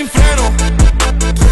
sin freno